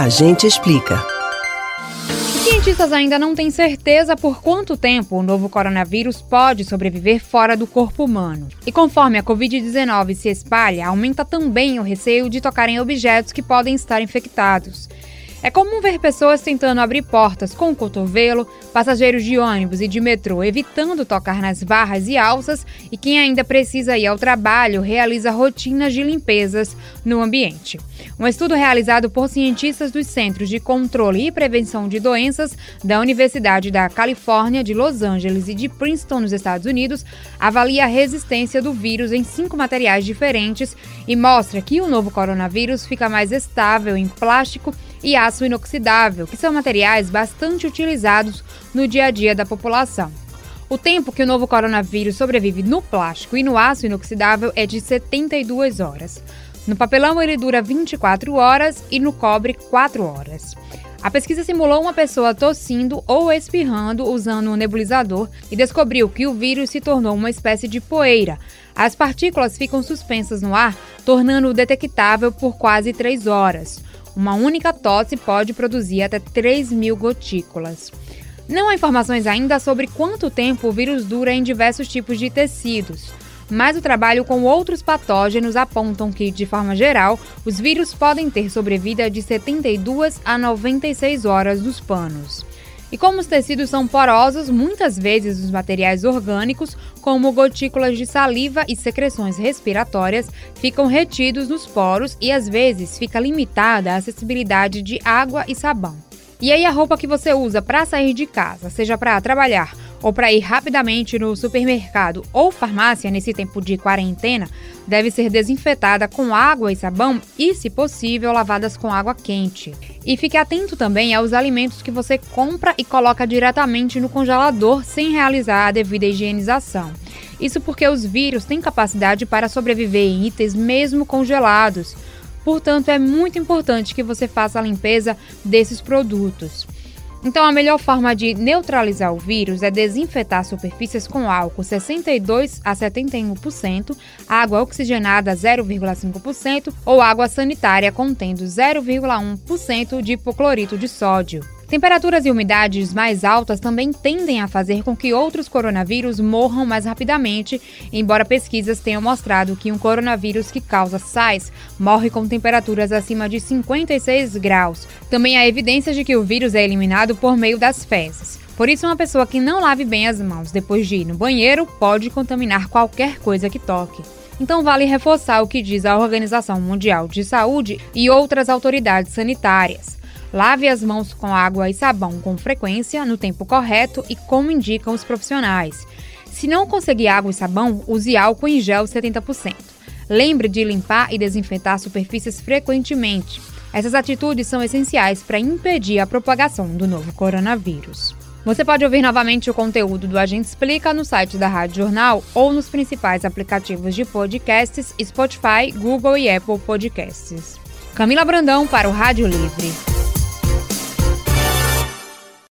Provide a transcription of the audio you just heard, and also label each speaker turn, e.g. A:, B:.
A: A gente explica.
B: Cientistas ainda não têm certeza por quanto tempo o novo coronavírus pode sobreviver fora do corpo humano. E conforme a Covid-19 se espalha, aumenta também o receio de tocar em objetos que podem estar infectados. É comum ver pessoas tentando abrir portas com o cotovelo, passageiros de ônibus e de metrô evitando tocar nas barras e alças, e quem ainda precisa ir ao trabalho realiza rotinas de limpezas no ambiente. Um estudo realizado por cientistas dos Centros de Controle e Prevenção de Doenças da Universidade da Califórnia, de Los Angeles e de Princeton, nos Estados Unidos, avalia a resistência do vírus em cinco materiais diferentes e mostra que o novo coronavírus fica mais estável em plástico e aço inoxidável, que são materiais bastante utilizados no dia a dia da população. O tempo que o novo coronavírus sobrevive no plástico e no aço inoxidável é de 72 horas. No papelão ele dura 24 horas e no cobre 4 horas. A pesquisa simulou uma pessoa tossindo ou espirrando usando um nebulizador e descobriu que o vírus se tornou uma espécie de poeira. As partículas ficam suspensas no ar, tornando-o detectável por quase 3 horas. Uma única tosse pode produzir até 3 mil gotículas. Não há informações ainda sobre quanto tempo o vírus dura em diversos tipos de tecidos, mas o trabalho com outros patógenos apontam que, de forma geral, os vírus podem ter sobrevida de 72 a 96 horas nos panos. E como os tecidos são porosos, muitas vezes os materiais orgânicos, como gotículas de saliva e secreções respiratórias, ficam retidos nos poros e às vezes fica limitada a acessibilidade de água e sabão. E aí a roupa que você usa para sair de casa, seja para trabalhar ou para ir rapidamente no supermercado ou farmácia nesse tempo de quarentena, deve ser desinfetada com água e sabão e, se possível, lavadas com água quente. E fique atento também aos alimentos que você compra e coloca diretamente no congelador sem realizar a devida higienização. Isso porque os vírus têm capacidade para sobreviver em itens mesmo congelados. Portanto, é muito importante que você faça a limpeza desses produtos. Então, a melhor forma de neutralizar o vírus é desinfetar superfícies com álcool 62 a 71%, água oxigenada 0,5% ou água sanitária contendo 0,1% de hipoclorito de sódio. Temperaturas e umidades mais altas também tendem a fazer com que outros coronavírus morram mais rapidamente, embora pesquisas tenham mostrado que um coronavírus que causa SARS morre com temperaturas acima de 56 graus. Também há evidências de que o vírus é eliminado por meio das fezes. Por isso, uma pessoa que não lave bem as mãos depois de ir no banheiro pode contaminar qualquer coisa que toque. Então, vale reforçar o que diz a Organização Mundial de Saúde e outras autoridades sanitárias. Lave as mãos com água e sabão com frequência, no tempo correto e como indicam os profissionais. Se não conseguir água e sabão, use álcool em gel 70%. Lembre de limpar e desinfetar superfícies frequentemente. Essas atitudes são essenciais para impedir a propagação do novo coronavírus. Você pode ouvir novamente o conteúdo do Agente Explica no site da Rádio Jornal ou nos principais aplicativos de podcasts Spotify, Google e Apple Podcasts. Camila Brandão para o Rádio Livre.